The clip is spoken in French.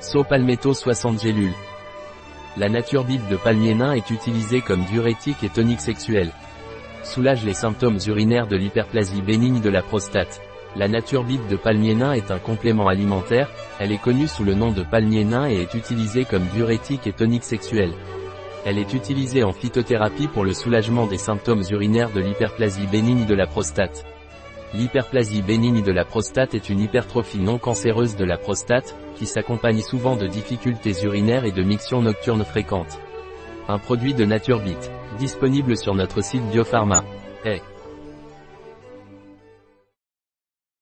Saut palmetto 60 gélules. La nature bite de palmier nain est utilisée comme diurétique et tonique sexuel. Soulage les symptômes urinaires de l'hyperplasie bénigne de la prostate. La nature bite de palmier nain est un complément alimentaire, elle est connue sous le nom de palmier nain et est utilisée comme diurétique et tonique sexuel. Elle est utilisée en phytothérapie pour le soulagement des symptômes urinaires de l'hyperplasie bénigne de la prostate. L'hyperplasie bénigne de la prostate est une hypertrophie non cancéreuse de la prostate, qui s'accompagne souvent de difficultés urinaires et de mictions nocturnes fréquentes. Un produit de NatureBit, disponible sur notre site Biopharma. Hey.